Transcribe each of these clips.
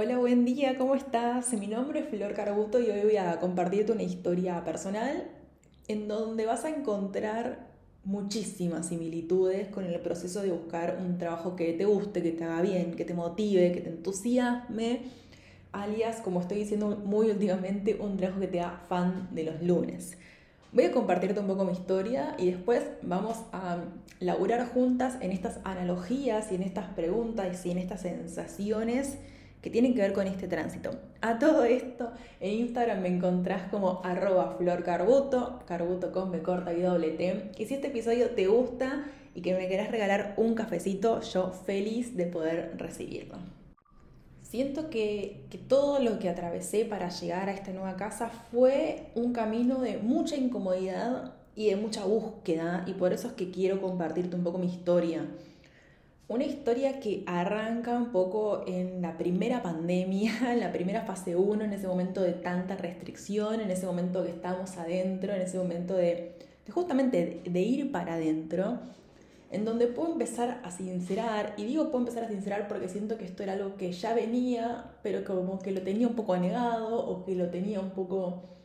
Hola, buen día, ¿cómo estás? Mi nombre es Flor Carbuto y hoy voy a compartirte una historia personal en donde vas a encontrar muchísimas similitudes con el proceso de buscar un trabajo que te guste, que te haga bien, que te motive, que te entusiasme, alias, como estoy diciendo muy últimamente, un trabajo que te haga fan de los lunes. Voy a compartirte un poco mi historia y después vamos a laburar juntas en estas analogías y en estas preguntas y en estas sensaciones que tienen que ver con este tránsito. A todo esto, en Instagram me encontrás como arroba florcarbuto, carbuto con B corta y doble T. Y si este episodio te gusta y que me querás regalar un cafecito, yo feliz de poder recibirlo. Siento que, que, todo lo que atravesé para llegar a esta nueva casa fue un camino de mucha incomodidad y de mucha búsqueda y por eso es que quiero compartirte un poco mi historia una historia que arranca un poco en la primera pandemia, en la primera fase 1, en ese momento de tanta restricción, en ese momento que estamos adentro, en ese momento de, justamente de, ir para adentro, en donde puedo empezar a sincerar, y digo puedo empezar a sincerar porque siento que esto era algo que ya venía, pero como que lo tenía un poco anegado o que lo tenía un poco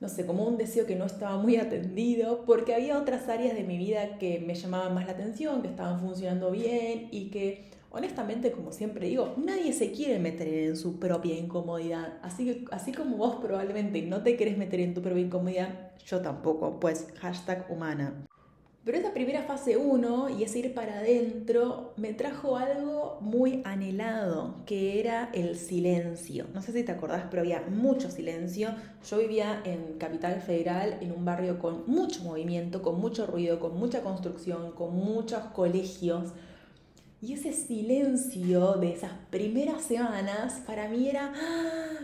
no sé, como un deseo que no estaba muy atendido, porque había otras áreas de mi vida que me llamaban más la atención, que estaban funcionando bien y que, honestamente, como siempre digo, nadie se quiere meter en su propia incomodidad. Así que, así como vos probablemente no te querés meter en tu propia incomodidad, yo tampoco, pues hashtag humana. Pero esa primera fase 1 y ese ir para adentro me trajo algo muy anhelado, que era el silencio. No sé si te acordás, pero había mucho silencio. Yo vivía en Capital Federal, en un barrio con mucho movimiento, con mucho ruido, con mucha construcción, con muchos colegios. Y ese silencio de esas primeras semanas para mí era ¡ah!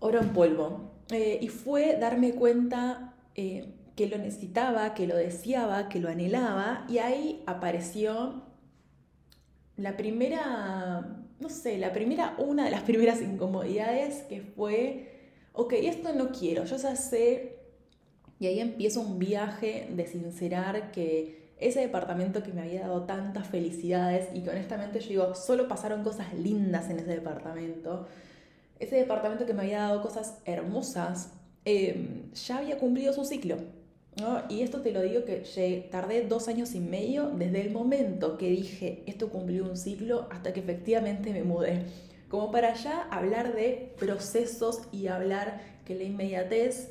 oro en polvo. Eh, y fue darme cuenta... Eh, que lo necesitaba, que lo deseaba, que lo anhelaba, y ahí apareció la primera, no sé, la primera, una de las primeras incomodidades que fue, ok, esto no quiero, yo ya sé, y ahí empiezo un viaje de sincerar que ese departamento que me había dado tantas felicidades y que honestamente yo digo, solo pasaron cosas lindas en ese departamento, ese departamento que me había dado cosas hermosas, eh, ya había cumplido su ciclo. Y esto te lo digo que tardé dos años y medio desde el momento que dije esto cumplió un ciclo hasta que efectivamente me mudé. Como para ya hablar de procesos y hablar que la inmediatez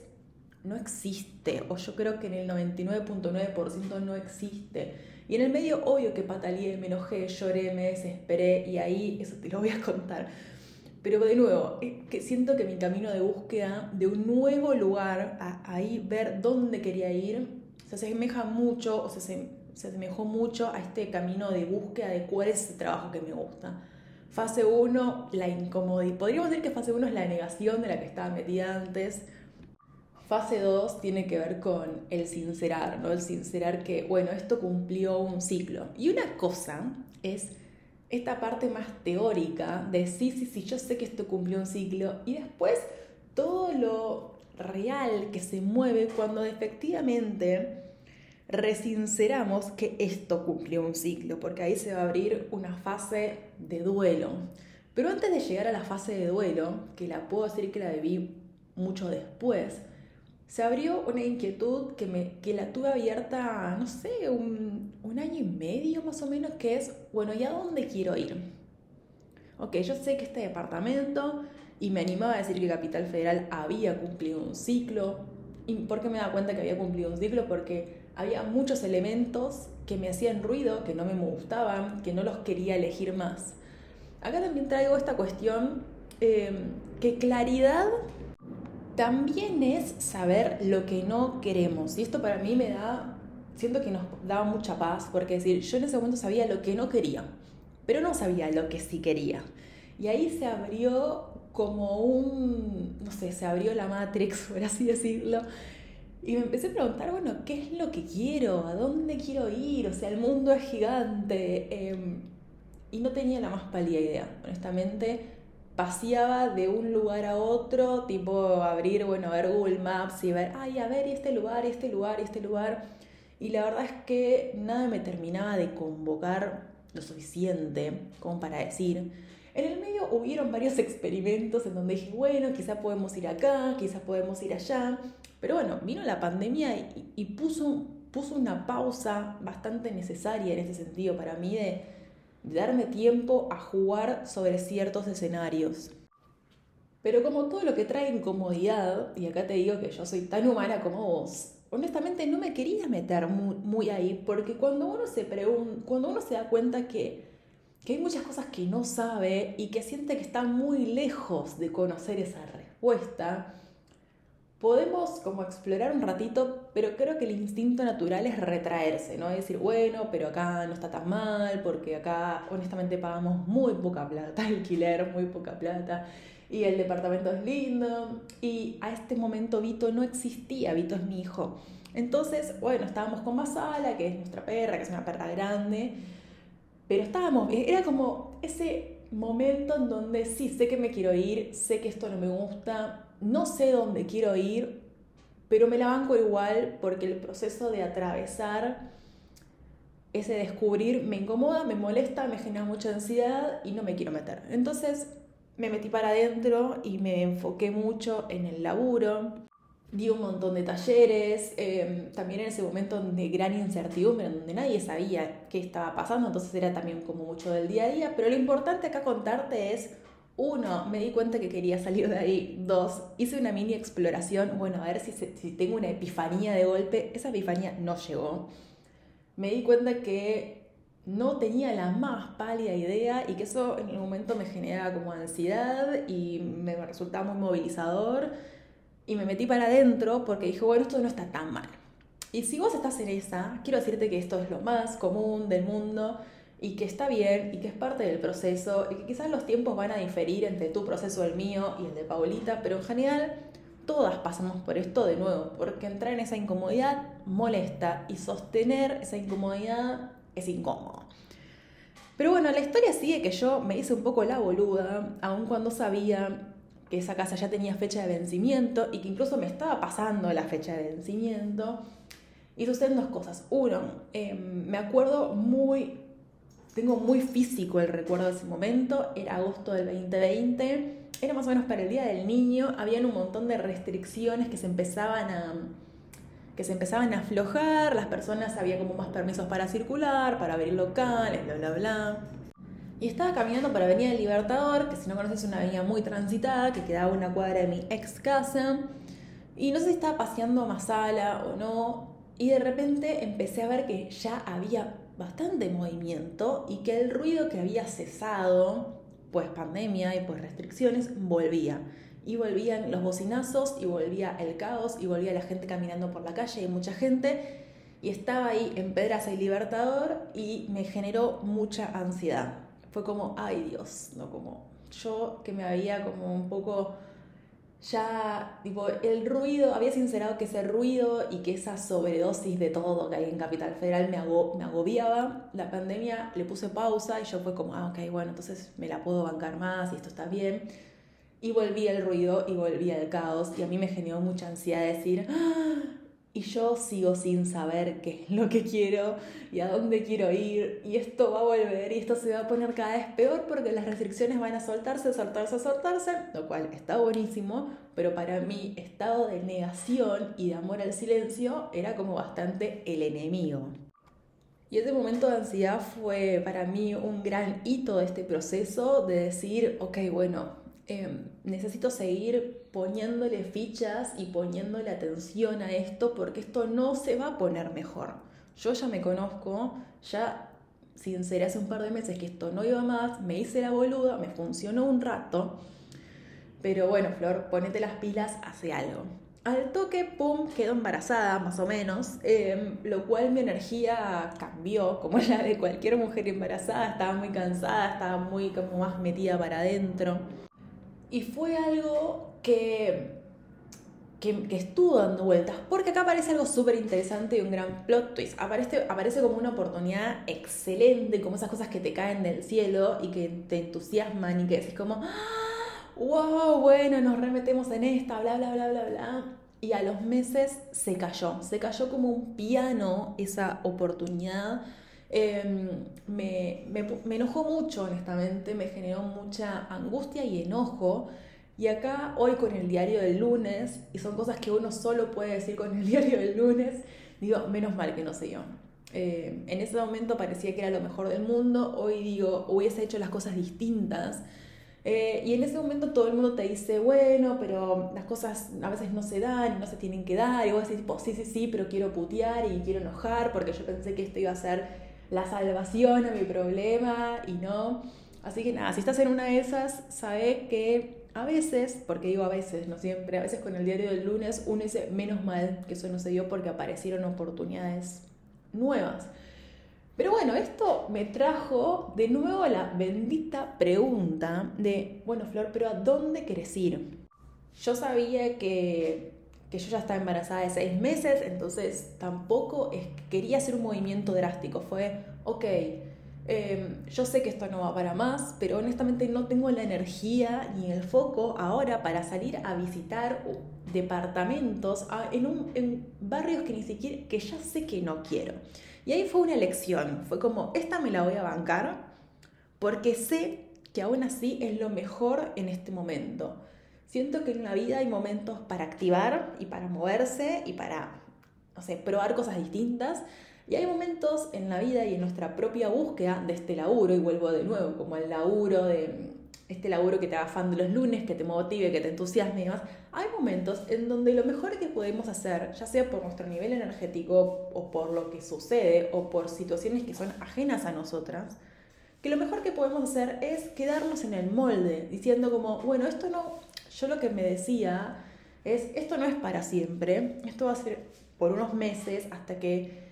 no existe, o yo creo que en el 99.9% no existe. Y en el medio, obvio que pataleé, me enojé, lloré, me desesperé, y ahí eso te lo voy a contar. Pero de nuevo, que siento que mi camino de búsqueda de un nuevo lugar, a, ahí ver dónde quería ir, se asemeja mucho, o se, se asemejó mucho a este camino de búsqueda de cuál es el trabajo que me gusta. Fase 1, la incomodidad. Podríamos decir que fase 1 es la negación de la que estaba metida antes. Fase 2 tiene que ver con el sincerar, ¿no? El sincerar que, bueno, esto cumplió un ciclo. Y una cosa es esta parte más teórica de sí, sí, sí, yo sé que esto cumplió un ciclo y después todo lo real que se mueve cuando efectivamente resinceramos que esto cumplió un ciclo, porque ahí se va a abrir una fase de duelo. Pero antes de llegar a la fase de duelo, que la puedo decir que la viví mucho después, se abrió una inquietud que, me, que la tuve abierta, no sé, un, un año y medio más o menos, que es, bueno, ¿y a dónde quiero ir? Ok, yo sé que este departamento, y me animaba a decir que Capital Federal había cumplido un ciclo. ¿Y por qué me da cuenta que había cumplido un ciclo? Porque había muchos elementos que me hacían ruido, que no me gustaban, que no los quería elegir más. Acá también traigo esta cuestión eh, que claridad también es saber lo que no queremos. Y esto para mí me da, siento que nos daba mucha paz, porque decir, yo en ese momento sabía lo que no quería, pero no sabía lo que sí quería. Y ahí se abrió como un, no sé, se abrió la Matrix, por así decirlo. Y me empecé a preguntar, bueno, ¿qué es lo que quiero? ¿A dónde quiero ir? O sea, el mundo es gigante. Em, y no tenía la más pálida idea, honestamente paseaba de un lugar a otro, tipo abrir, bueno, ver Google Maps y ver, ay, a ver, este lugar, este lugar, este lugar. Y la verdad es que nada me terminaba de convocar lo suficiente como para decir, En el medio hubieron varios experimentos en donde dije, bueno, quizá podemos ir acá, quizá podemos ir allá. Pero bueno, vino la pandemia y, puso, puso una pausa bastante necesaria en ese sentido para mí de, darme tiempo a jugar sobre ciertos escenarios. Pero como todo lo que trae incomodidad, y acá te digo que yo soy tan humana como vos, honestamente no me quería meter muy, ahí, porque cuando uno se cuando uno se da cuenta que, que hay muchas cosas que no sabe y que siente que está muy lejos de conocer esa respuesta, podemos como explorar un ratito, pero creo que el instinto natural es retraerse, ¿no? Es decir, bueno, pero acá no está tan mal, porque acá honestamente pagamos muy poca plata, alquiler, muy poca plata y el departamento es lindo. Y a este momento Vito no existía, Vito es mi hijo. Entonces, bueno, estábamos con Masala, que es nuestra perra, que es una perra grande, pero estábamos, era como ese momento en donde sí, sé que me quiero ir, sé que esto no me gusta, no sé dónde quiero ir, pero me la banco igual porque el proceso de atravesar ese descubrir me incomoda, me molesta, me genera mucha ansiedad y no me quiero meter. Entonces me metí para adentro y me enfoqué mucho en el laburo. Di un montón de talleres, em, también en ese momento de gran incertidumbre, donde nadie sabía qué estaba pasando, entonces era también como mucho del día a día, pero lo importante acá contarte es, uno, me di cuenta que quería salir de ahí, dos, hice una mini exploración, bueno, a ver si, si tengo una epifanía de golpe, esa epifanía no llegó, me di cuenta que no tenía la más pálida idea y que eso en el momento me generaba como ansiedad y me resultaba muy movilizador. Y me metí para adentro porque dije, bueno, esto no está tan mal. Y si vos estás en esa, quiero decirte que esto es lo más común del mundo y que está bien y que es parte del proceso y que quizás los tiempos van a diferir entre tu proceso, el mío y el de Paulita, pero en general todas pasamos por esto de nuevo, porque entrar en esa incomodidad molesta y sostener esa incomodidad es incómodo. Pero bueno, la historia sigue que yo me hice un poco la boluda, aun cuando sabía que esa casa ya tenía fecha de vencimiento y que incluso me estaba pasando la fecha de vencimiento. Y suceden dos cosas. Uno, em, me acuerdo muy, tengo muy físico el recuerdo de ese momento, era agosto del 2020, era más o menos para el Día del Niño, habían un montón de restricciones que se empezaban a que se empezaban a aflojar, las personas había como más permisos para circular, para abrir locales, bla, bla, bla. Y estaba caminando por Avenida del Libertador, que si no conoces es una avenida muy transitada, que quedaba una cuadra de mi ex casa. Y no sé si estaba paseando a Masala o no. Y de repente empecé a ver que ya había bastante movimiento y que el ruido que había cesado, pues pandemia y pues restricciones, volvía y volvían los bocinazos y volvía el caos y volvía la gente caminando por la calle y mucha gente y estaba ahí en Pedraza y Libertador y me generó mucha ansiedad. Fue como, ay Dios, no como yo que me había como un poco ya, tipo, el ruido, había sincerado que ese ruido y que esa sobredosis de todo que hay en Capital Federal me, me agobiaba. La pandemia le puse pausa y yo fue como, ah, ok, bueno, entonces me la puedo bancar más y esto está bien y volvía el ruido y volvía el caos y a mí me generó mucha ansiedad de decir, ¡Ah! Y yo sigo sin saber qué es lo que quiero y a dónde quiero ir y esto va a volver y esto se va a poner cada vez peor porque las restricciones van a soltarse, soltarse, soltarse, lo cual está buenísimo, pero para mi estado de negación y de amor al silencio era como bastante el enemigo. Y ese momento de ansiedad fue para mí un gran hito de este proceso de decir, ok, bueno, Em, necesito seguir poniéndole fichas y poniéndole atención a esto porque esto no se va a poner mejor. Yo ya me conozco, ya sinceré hace un par de meses que esto no iba más, me hice la boluda, me funcionó un rato, pero bueno, Flor, ponete las pilas, hace algo. Al toque, pum, quedó embarazada, más o menos, em, lo cual mi energía cambió, como la de cualquier mujer embarazada, estaba muy cansada, estaba muy como más metida para adentro. Y fue algo que, que, estuvo dando vueltas, porque acá aparece algo súper interesante y un gran plot twist. Aparece, aparece como una oportunidad excelente, como esas cosas que te caen del cielo y que te entusiasman y que decís como, wow, ¡Ah! bueno, nos remetemos en esta, bla, bla, bla, bla, bla. Y a los meses se cayó, se cayó como un piano esa oportunidad Em, me, me, enojó mucho, honestamente, me generó mucha angustia y enojo. Y acá, hoy con el diario del lunes, y son cosas que uno solo puede decir con el diario del lunes, digo, menos mal que no sé yo. Eh, en ese momento parecía que era lo mejor del mundo, hoy digo, hubiese hecho las cosas distintas. Eh, y en ese momento todo el mundo te dice, bueno, pero las cosas a veces no se dan y no se tienen que dar. Y vos decís, pues sí, sí, sí, pero quiero putear y quiero enojar porque yo pensé que esto iba a ser la salvación a mi problema y no. Así que nada, si estás en una de esas, sabe que a veces, porque digo a veces, no siempre, a veces con el diario del lunes uno dice menos mal que eso no se dio porque aparecieron oportunidades nuevas. Pero bueno, esto me trajo de nuevo la bendita pregunta de, bueno, Flor, pero ¿a dónde querés ir? Yo sabía que que yo ya estaba embarazada de seis meses, entonces tampoco quería hacer un movimiento drástico. Fue, ok, em, yo sé que esto no va para más, pero honestamente no tengo la energía ni el foco ahora para salir a visitar departamentos en, un, barrios que ni siquiera, que ya sé que no quiero. Y ahí fue una elección, fue como, esta me la voy a bancar porque sé que aún así es lo mejor en este momento. Siento que en la vida hay momentos para activar y para moverse y para, probar cosas distintas. Y hay momentos en la vida y en nuestra propia búsqueda de este laburo, y vuelvo de nuevo, como el laburo de este laburo que te haga fan de los lunes, que te motive, que te entusiasme y demás. Hay momentos en donde lo mejor que podemos hacer, ya sea por nuestro nivel energético o por lo que sucede o por situaciones que son ajenas a nosotras, que lo mejor que podemos hacer es quedarnos en el molde, diciendo como, bueno, esto no, yo lo que me decía es, esto no es para siempre, esto va a ser por unos meses hasta que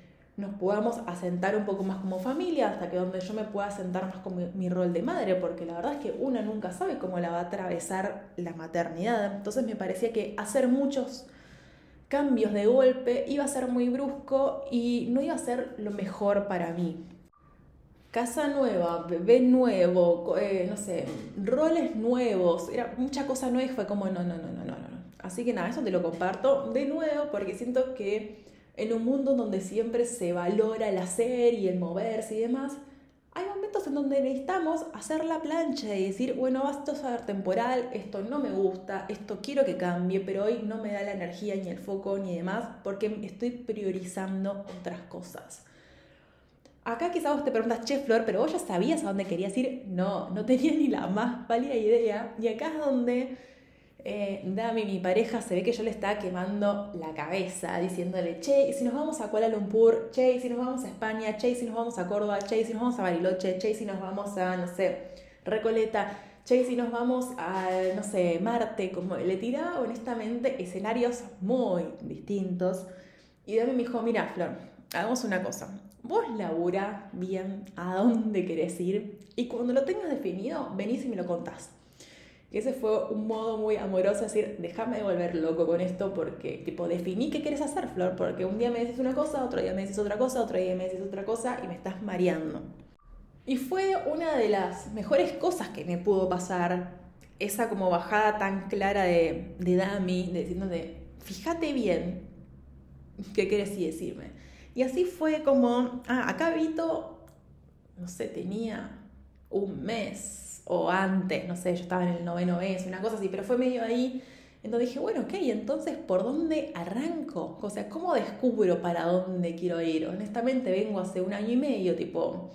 nos podamos asentar un poco más como familia, hasta que donde yo me pueda asentar más con mi, rol de madre, porque la verdad es que una nunca sabe cómo la va a atravesar la maternidad. Entonces me parecía que hacer muchos cambios de golpe iba a ser muy brusco y no iba a ser lo mejor para mí casa nueva, bebé nuevo, eh, no sé, roles nuevos, era mucha cosa nueva y fue como, no, no, no, no, no, no. Así que nada, eso te lo comparto de nuevo porque siento que en un mundo donde siempre se valora el hacer y el moverse y demás, hay momentos en donde necesitamos hacer la plancha y decir, bueno, esto es a temporal, esto no me gusta, esto quiero que cambie, pero hoy no me da la energía ni el foco ni demás porque estoy priorizando otras cosas. Acá quizás vos te preguntas, che, Flor, pero vos ya sabías a dónde querías ir. No, no tenía ni la más pálida idea. Y acá es donde eh, Dami, mi pareja, se ve que yo le estaba quemando la cabeza, diciéndole, che, ¿y si nos vamos a Kuala Lumpur? Che, ¿y si nos vamos a España? Che, ¿y si nos vamos a Córdoba? Che, ¿y si nos vamos a Bariloche? Che, ¿y si nos vamos a, no sé, Recoleta? Che, ¿y si nos vamos a, no sé, Marte? Como le tiraba honestamente escenarios muy distintos. Y Dami me dijo, mira, Flor, hagamos una cosa Vos labura bien a dónde querés ir y cuando lo tengas definido, venís y me lo contás. Y ese fue un modo muy amoroso de decir, déjame de volver loco con esto porque, tipo, definí qué quieres hacer, Flor, porque un día me decís una cosa, otro día me decís otra cosa, otro día me decís otra cosa y me estás mareando. Y fue una de las mejores cosas que me pudo pasar, esa como bajada tan clara de, de Dami, de fíjate bien qué querés decirme. Y así fue como, ah, acá Vito, no sé, tenía un mes o antes, no sé, yo estaba en el noveno mes, una cosa así, pero fue medio ahí. Entonces dije, bueno, ok, entonces, ¿por dónde arranco? O sea, ¿cómo descubro para dónde quiero ir? Honestamente, vengo hace un año y medio, tipo,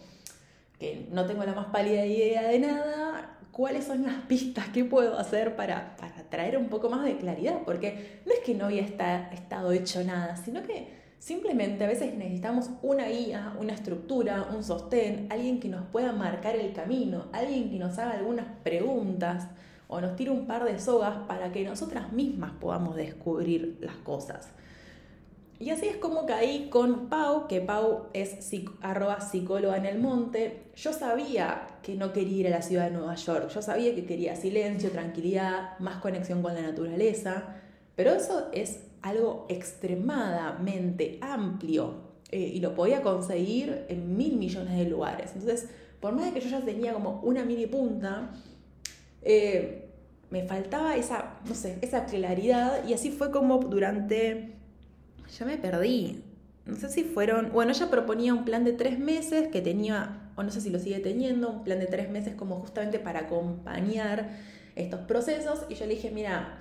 que no tengo la más pálida idea de nada. ¿Cuáles son las pistas que puedo hacer para, para traer un poco más de claridad? Porque no es que no había estado hecho nada, sino que Simplemente a veces necesitamos una guía, una estructura, un sostén, alguien que nos pueda marcar el camino, alguien que nos haga algunas preguntas o nos tire un par de sogas para que nosotras mismas podamos descubrir las cosas. Y así es como caí con Pau, que Pau es arroba psicóloga en el monte. Yo sabía que no quería ir a la ciudad de Nueva York, yo sabía que quería silencio, tranquilidad, más conexión con la naturaleza, pero eso es algo extremadamente amplio eh, y lo podía conseguir en mil millones de lugares. Entonces, por más de que yo ya tenía como una mini punta, eh, me faltaba esa, no sé, esa claridad y así fue como durante, ya me perdí, no sé si fueron, bueno, ella proponía un plan de tres meses que tenía, o no sé si lo sigue teniendo, un plan de tres meses como justamente para acompañar estos procesos. Y yo le dije, mira,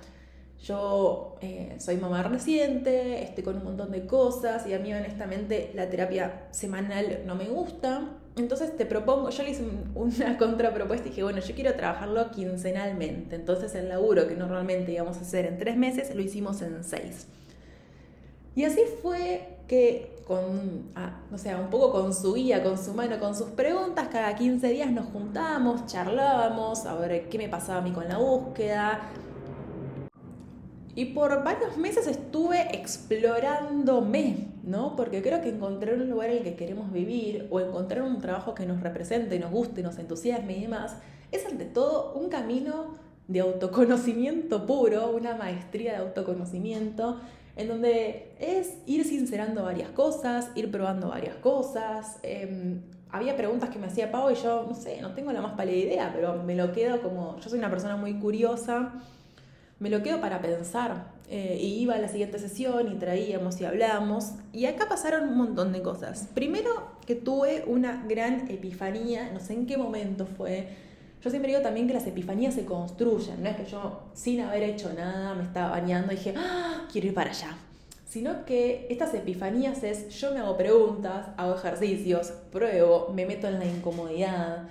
yo eh, soy mamá reciente, estoy con un montón de cosas y a mí honestamente la terapia semanal no me gusta. Entonces te propongo, yo le hice una contrapropuesta y dije, bueno, yo quiero trabajarlo quincenalmente. Entonces el laburo que normalmente íbamos a hacer en tres meses lo hicimos en seis. Y así fue que con, ah, o un poco con su guía, con su mano, con sus preguntas, cada 15 días nos juntábamos, charlábamos, a ver qué me pasaba a mí con la búsqueda, y por varios meses estuve explorándome, ¿no? Porque creo que encontrar un lugar en el que queremos vivir o encontrar un trabajo que nos represente, nos guste, nos entusiasme y demás, es ante todo un camino de autoconocimiento puro, una maestría de autoconocimiento, en donde es ir sincerando varias cosas, ir probando varias cosas. Em, había preguntas que me hacía Pau y yo, no sé, no tengo la más pálida idea, pero me lo quedo como, yo soy una persona muy curiosa me lo quedo para pensar. Eh, y iba a la siguiente sesión y traíamos y hablábamos. Y acá pasaron un montón de cosas. Primero que tuve una gran epifanía, no sé en qué momento fue. Yo siempre digo también que las epifanías se construyen, no es que yo sin haber hecho nada me estaba bañando y dije, ¡Ah, quiero ir para allá. Sino que estas epifanías es yo me hago preguntas, hago ejercicios, pruebo, me meto en la incomodidad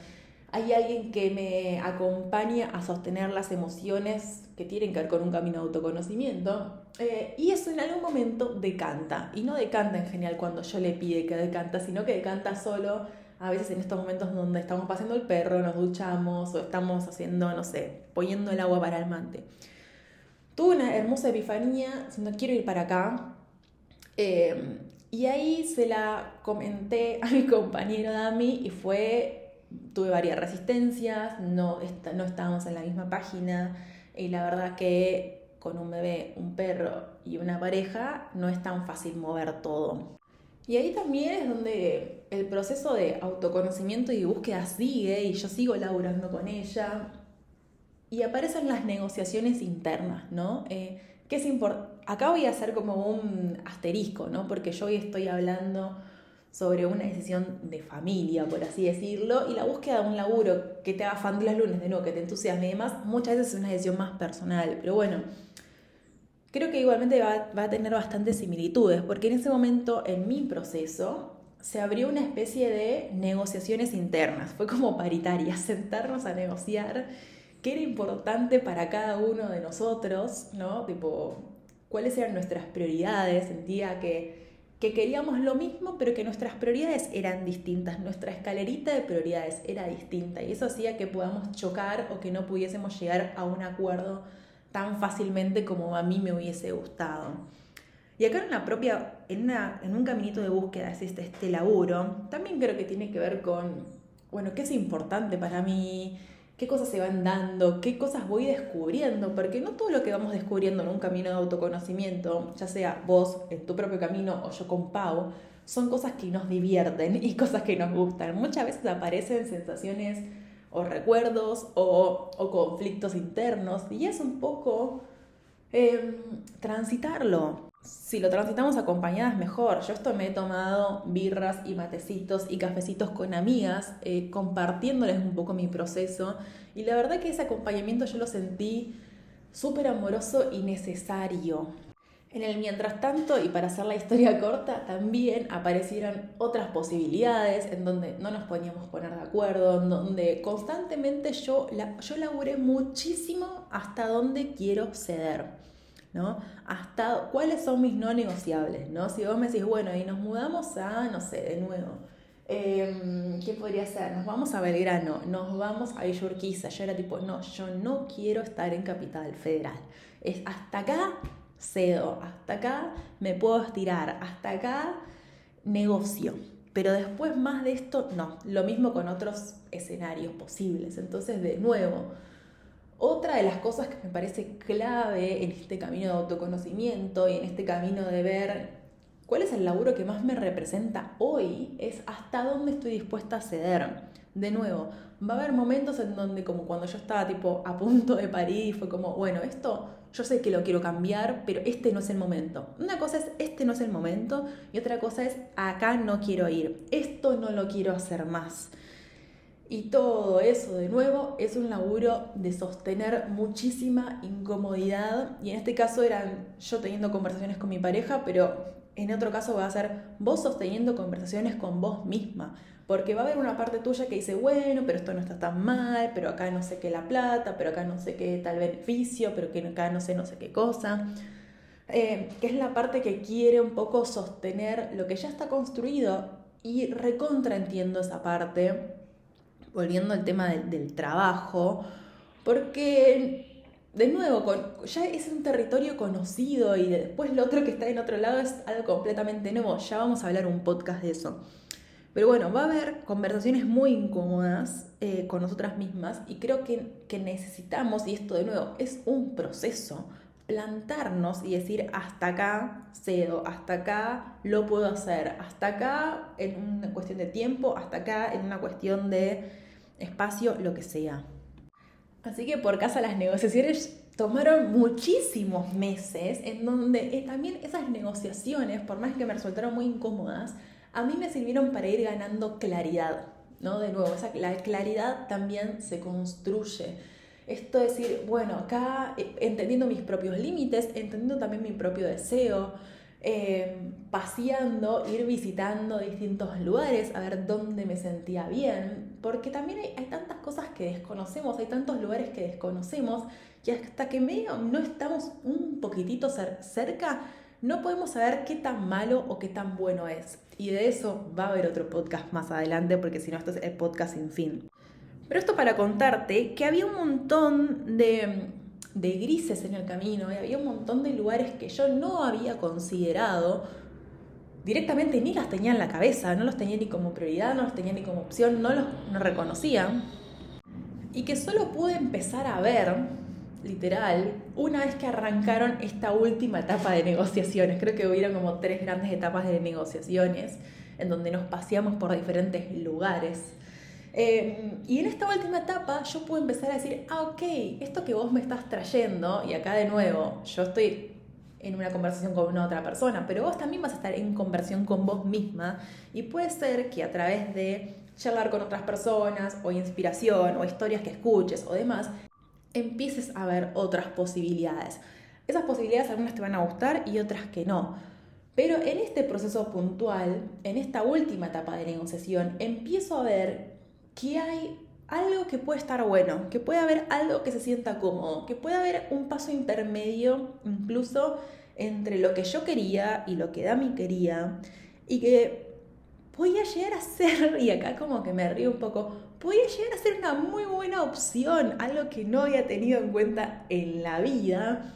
hay alguien que me acompaña a sostener las emociones que tienen que ver con un camino de autoconocimiento. Eh, y eso en algún momento decanta. Y no decanta en general cuando yo le pide que decanta, sino que decanta solo a veces en estos momentos donde estamos pasando el perro, nos duchamos o estamos haciendo, no sé, poniendo el agua para el mate. Tuve una hermosa epifanía, no quiero ir para acá. Eh, y ahí se la comenté a mi compañero Dami y fue tuve varias resistencias, no, no estábamos en la misma página y la verdad que con un bebé, un perro y una pareja no es tan fácil mover todo. Y ahí también es donde el proceso de autoconocimiento y búsqueda sigue y yo sigo laburando con ella y aparecen las negociaciones internas, ¿no? Eh, es Acá voy a hacer como un asterisco, ¿no? Porque yo hoy estoy hablando sobre una decisión de familia, por así decirlo, y la búsqueda de un laburo que te haga fan de las lunes, de nuevo, que te entusiasme y demás, muchas veces es una decisión más personal, pero bueno, creo que igualmente va, va a tener bastantes similitudes, porque en ese momento, en mi proceso, se abrió una especie de negociaciones internas, fue como paritaria, sentarnos a negociar qué era importante para cada uno de nosotros, ¿no? Tipo, cuáles eran nuestras prioridades, sentía que que queríamos lo mismo, pero que nuestras prioridades eran distintas, nuestra escalerita de prioridades era distinta y eso hacía que podamos chocar o que no pudiésemos llegar a un acuerdo tan fácilmente como a mí me hubiese gustado. Y acá en una propia, en, un caminito de búsqueda es este, este laburo, también creo que tiene que ver con, bueno, qué es importante para mí, qué cosas se van dando, qué cosas voy descubriendo, porque no todo lo que vamos descubriendo en un camino de autoconocimiento, ya sea vos en tu propio camino o yo con Pau, son cosas que nos divierten y cosas que nos gustan. Muchas veces aparecen sensaciones o recuerdos o, conflictos internos y es un poco em, transitarlo si lo transitamos acompañadas mejor. Yo esto me he tomado birras y matecitos y cafecitos con amigas, eh, compartiéndoles un poco mi proceso. Y la verdad que ese acompañamiento yo lo sentí súper amoroso y necesario. En el mientras tanto, y para hacer la historia corta, también aparecieron otras posibilidades en donde no nos podíamos poner de acuerdo, en donde constantemente yo, yo laburé muchísimo hasta donde quiero ceder. ¿No? Hasta cuáles son mis no negociables, ¿no? Si vos me decís, bueno, y nos mudamos a, no sé, de nuevo, eh, ¿qué podría ser? Nos vamos a Belgrano, nos vamos a Villurquiza. Yo era tipo, no, yo no quiero estar en Capital Federal. Es hasta acá cedo, hasta acá me puedo estirar, hasta acá negocio. Pero después más de esto, no. Lo mismo con otros escenarios posibles. Entonces, de nuevo, otra de las cosas que me parece clave en este camino de autoconocimiento y en este camino de ver cuál es el laburo que más me representa hoy, es hasta dónde estoy dispuesta a ceder. De nuevo, va a haber momentos en donde como cuando yo estaba tipo a punto de parir y fue como, bueno, esto yo sé que lo quiero cambiar, pero este no es el momento. Una cosa es este no es el momento y otra cosa es acá no quiero ir, esto no lo quiero hacer más. Y todo eso de nuevo es un laburo de sostener muchísima incomodidad. Y en este caso eran yo teniendo conversaciones con mi pareja, pero en otro caso va a ser vos sosteniendo conversaciones con vos misma. Porque va a haber una parte tuya que dice, bueno, pero esto no está tan mal, pero acá no sé qué la plata, pero acá no sé qué tal beneficio, pero que acá no sé no sé qué cosa. Eh, que es la parte que quiere un poco sostener lo que ya está construido. Y recontra entiendo esa parte, volviendo al tema del, trabajo, porque de nuevo, ya es un territorio conocido y después lo otro que está en otro lado es algo completamente nuevo, ya vamos a hablar un podcast de eso. Pero bueno, va a haber conversaciones muy incómodas eh, con nosotras mismas y creo que, que necesitamos, y esto de nuevo es un proceso, plantarnos y decir hasta acá cedo, hasta acá lo puedo hacer, hasta acá en una cuestión de tiempo, hasta acá en una cuestión de espacio, lo que sea. Así que por casa las negociaciones tomaron muchísimos meses en donde eh, también esas negociaciones, por más que me resultaron muy incómodas, a mí me sirvieron para ir ganando claridad, ¿no? De nuevo, esa, la claridad también se construye. Esto es decir, bueno, acá eh, entendiendo mis propios límites, entendiendo también mi propio deseo, eh, paseando, ir visitando distintos lugares, a ver dónde me sentía bien, porque también hay, hay, tantas cosas que desconocemos, hay tantos lugares que desconocemos, que hasta que medio no estamos un poquitito cerca, no podemos saber qué tan malo o qué tan bueno es. Y de eso va a haber otro podcast más adelante, porque si no, esto es el podcast sin fin. Pero esto para contarte que había un montón de, de grises en el camino y había un montón de lugares que yo no había considerado directamente ni las tenía en la cabeza, no los tenía ni como prioridad, no los tenía ni como opción, no los no reconocía. Y que solo pude empezar a ver literal, una vez que arrancaron esta última etapa de negociaciones, creo que hubieron como tres grandes etapas de negociaciones, en donde nos paseamos por diferentes lugares. Eh, y en esta última etapa yo puedo empezar a decir, ah, ok, esto que vos me estás trayendo, y acá de nuevo, yo estoy en una conversación con una otra persona, pero vos también vas a estar en conversación con vos misma, y puede ser que a través de charlar con otras personas, o inspiración, o historias que escuches, o demás, empieces a ver otras posibilidades. Esas posibilidades algunas te van a gustar y otras que no. Pero en este proceso puntual, en esta última etapa de negociación, empiezo a ver que hay algo que puede estar bueno, que puede haber algo que se sienta cómodo, que puede haber un paso intermedio incluso entre lo que yo quería y lo que Dami quería, y que podía llegar a ser, y acá como que me río un poco, podía llegar a ser una muy buena opción, algo que no había tenido en cuenta en la vida,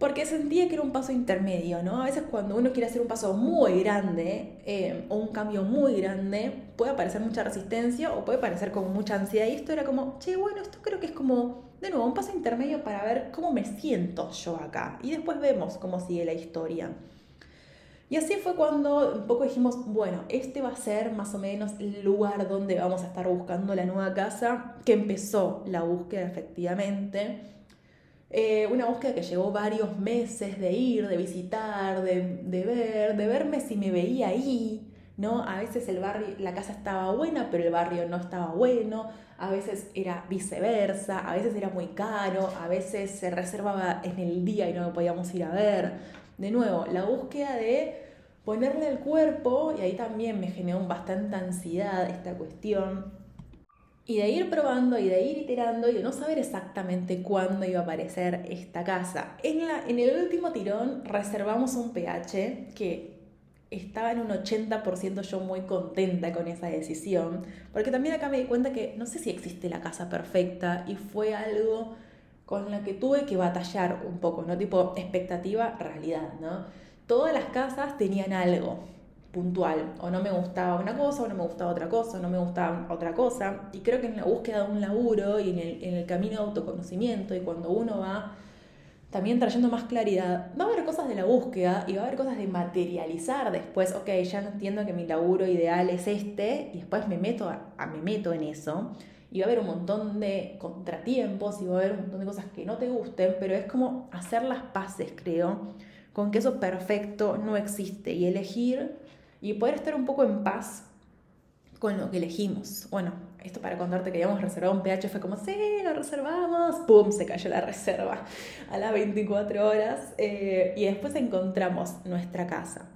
porque sentía que era un paso intermedio, ¿no? A veces cuando uno quiere hacer un paso muy grande eh, o un cambio muy grande, puede aparecer mucha resistencia o puede parecer como mucha ansiedad. Y esto era como, che, bueno, esto creo que es como, de nuevo, un paso intermedio para ver cómo me siento yo acá. Y después vemos cómo sigue la historia. Y así fue cuando un poco dijimos, bueno, este va a ser más o menos el lugar donde vamos a estar buscando la nueva casa, que empezó la búsqueda efectivamente. Eh, una búsqueda que llevó varios meses de ir, de visitar, de, de, ver, de verme si me veía ahí, ¿no? A veces el barrio, la casa estaba buena, pero el barrio no estaba bueno, a veces era viceversa, a veces era muy caro, a veces se reservaba en el día y no podíamos ir a ver. De nuevo, la búsqueda de ponerle el cuerpo, y ahí también me generó bastante ansiedad esta cuestión, y de ir probando y de ir iterando y de no saber exactamente cuándo iba a aparecer esta casa. En, la, en el último tirón reservamos un pH que estaba en un 80% yo muy contenta con esa decisión, porque también acá me di cuenta que no sé si existe la casa perfecta y fue algo con la que tuve que batallar un poco, ¿no? Tipo expectativa, realidad, ¿no? Todas las casas tenían algo puntual, o no me gustaba una cosa, o no me gustaba otra cosa, o no me gustaba otra cosa, y creo que en la búsqueda de un laburo y en el, en el camino de autoconocimiento, y cuando uno va también trayendo más claridad, va a haber cosas de la búsqueda y va a haber cosas de materializar después, ok, ya entiendo que mi laburo ideal es este y después me meto, a, me meto en eso. Y va a haber un montón de contratiempos y va a haber un montón de cosas que no te gusten, pero es como hacer las paces, creo, con que eso perfecto no existe. Y elegir y poder estar un poco en paz con lo que elegimos. Bueno, esto para contarte que habíamos reservado un PH fue como, sí, lo reservamos, ¡pum! Se cayó la reserva a las 24 horas eh, y después encontramos nuestra casa.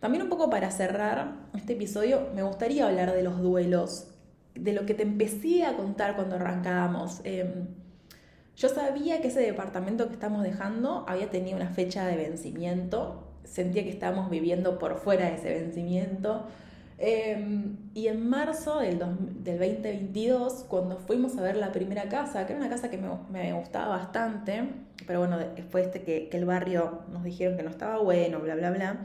También un poco para cerrar este episodio, me gustaría hablar de los duelos, de lo que te empecé a contar cuando arrancábamos. Em, yo sabía que ese departamento que estamos dejando había tenido una fecha de vencimiento, sentía que estábamos viviendo por fuera de ese vencimiento. Em, y en marzo del, 2022, cuando fuimos a ver la primera casa, que era una casa que me, gustaba bastante, pero bueno, fue este que, el barrio nos dijeron que no estaba bueno, bla, bla, bla,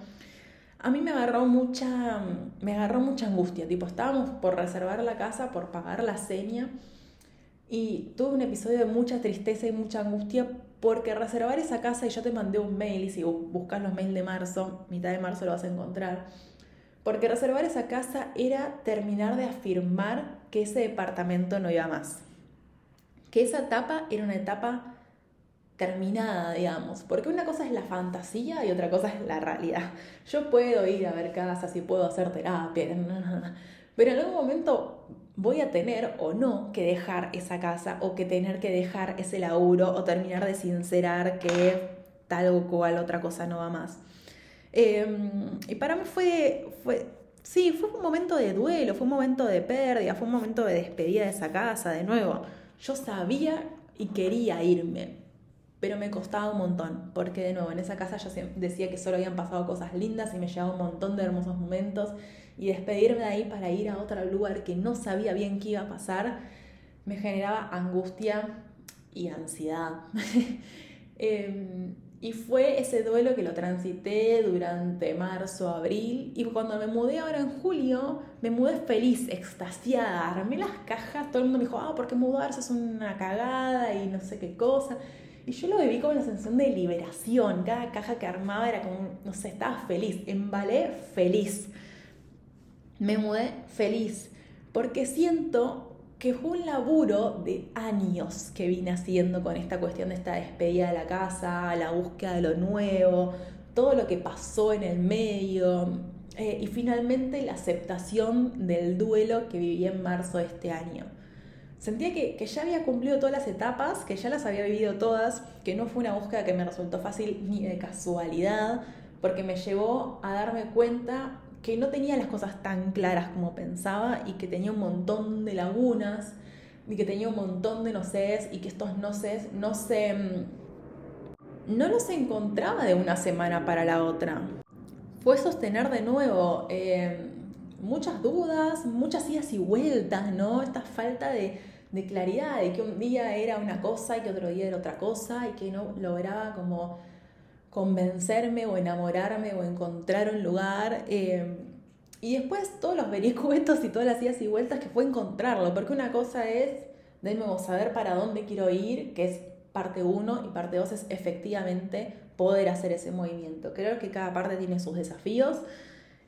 a mí me agarró mucha, me agarró mucha angustia, tipo, estábamos por reservar la casa, por pagar la seña, y tuve un episodio de mucha tristeza y mucha angustia porque reservar esa casa, y yo te mandé un mail, y si buscas los mails de marzo, mitad de marzo lo vas a encontrar, porque reservar esa casa era terminar de afirmar que ese departamento no iba más. Que esa etapa era una etapa terminada, digamos. Porque una cosa es la fantasía y otra cosa es la realidad. Yo puedo ir a ver casas y puedo hacer terapia, pero en algún momento voy a tener o no que dejar esa casa o que tener que dejar ese laburo o terminar de sincerar que tal o cual otra cosa no va más. Em, y para mí fue, fue, sí, fue un momento de duelo, fue un momento de pérdida, fue un momento de despedida de esa casa, de nuevo. Yo sabía y quería irme, pero me costaba un montón, porque de nuevo en esa casa yo decía que solo habían pasado cosas lindas y me llevaba un montón de hermosos momentos y despedirme de ahí para ir a otro lugar que no sabía bien qué iba a pasar, me generaba angustia y ansiedad. eh, y fue ese duelo que lo transité durante marzo, abril. Y cuando me mudé ahora en julio, me mudé feliz, extasiada. Armé las cajas, todo el mundo me dijo, ah, ¿por qué mudarse? Es una cagada y no sé qué cosa. Y yo lo viví como una sensación de liberación. Cada caja que armaba era como, no sé, estaba feliz. Embalé feliz. Me mudé feliz. Porque siento que fue un laburo de años que vine haciendo con esta cuestión de esta despedida de la casa, la búsqueda de lo nuevo, todo lo que pasó en el medio eh, y finalmente la aceptación del duelo que viví en marzo de este año. Sentía que, que, ya había cumplido todas las etapas, que ya las había vivido todas, que no fue una búsqueda que me resultó fácil ni de casualidad, porque me llevó a darme cuenta que no tenía las cosas tan claras como pensaba y que tenía un montón de lagunas y que tenía un montón de no y que estos no no se mm, no los encontraba de una semana para la otra. Fue sostener de nuevo eh, muchas dudas, muchas idas y vueltas, ¿no? Esta falta de, de claridad, de que un día era una cosa y que otro día era otra cosa y que no lograba como convencerme o enamorarme o encontrar un lugar. Eh, y después todos los vericuetos y todas las idas y vueltas que fue encontrarlo, porque una cosa es, de nuevo, saber para dónde quiero ir, que es parte 1, y parte 2 es efectivamente poder hacer ese movimiento. Creo que cada parte tiene sus desafíos.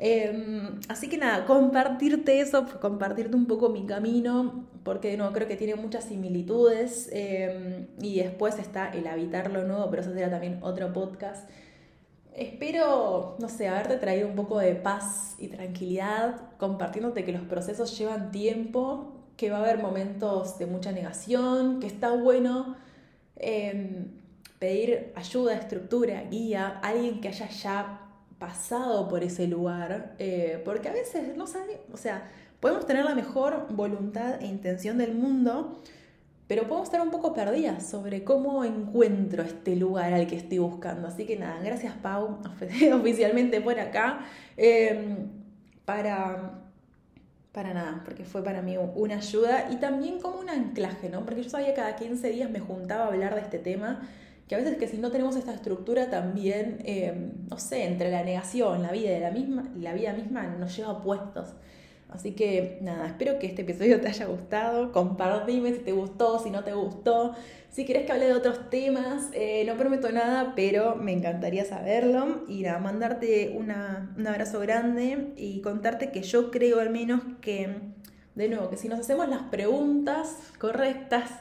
Em, así que nada, compartirte eso, compartirte un poco mi camino, porque no creo que tiene muchas similitudes. Em, y después está el habitar lo nuevo, pero eso será también otro podcast. Espero, no sé, haberte traído un poco de paz y tranquilidad, compartiéndote que los procesos llevan tiempo, que va a haber momentos de mucha negación, que está bueno em, pedir ayuda, estructura, guía, alguien que haya ya pasado por ese lugar, eh, porque a veces no sabemos, o sea, podemos tener la mejor voluntad e intención del mundo, pero podemos estar un poco perdidas sobre cómo encuentro este lugar al que estoy buscando. Así que nada, gracias Pau, oficialmente por acá, em, para, para nada, porque fue para mí una ayuda y también como un anclaje, ¿no? Porque yo sabía que cada 15 días me juntaba a hablar de este tema que a veces que si no tenemos esta estructura también, eh, no sé, entre la negación, la vida y la, misma, la vida misma nos lleva a puestos. Así que nada, espero que este episodio te haya gustado. Compartime si te gustó, si no te gustó. Si quieres que hable de otros temas, eh, no prometo nada, pero me encantaría saberlo. Y nada, mandarte una, un abrazo grande y contarte que yo creo al menos que, de nuevo, que si nos hacemos las preguntas correctas,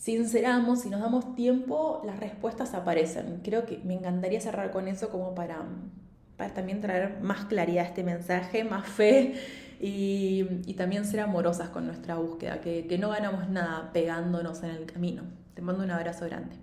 sinceramos, si nos damos tiempo, las respuestas aparecen. Creo que me encantaría cerrar con eso como para, para también traer más claridad a este mensaje, más fe y, también ser amorosas con nuestra búsqueda, que, que no ganamos nada pegándonos en el camino. Te mando un abrazo grande.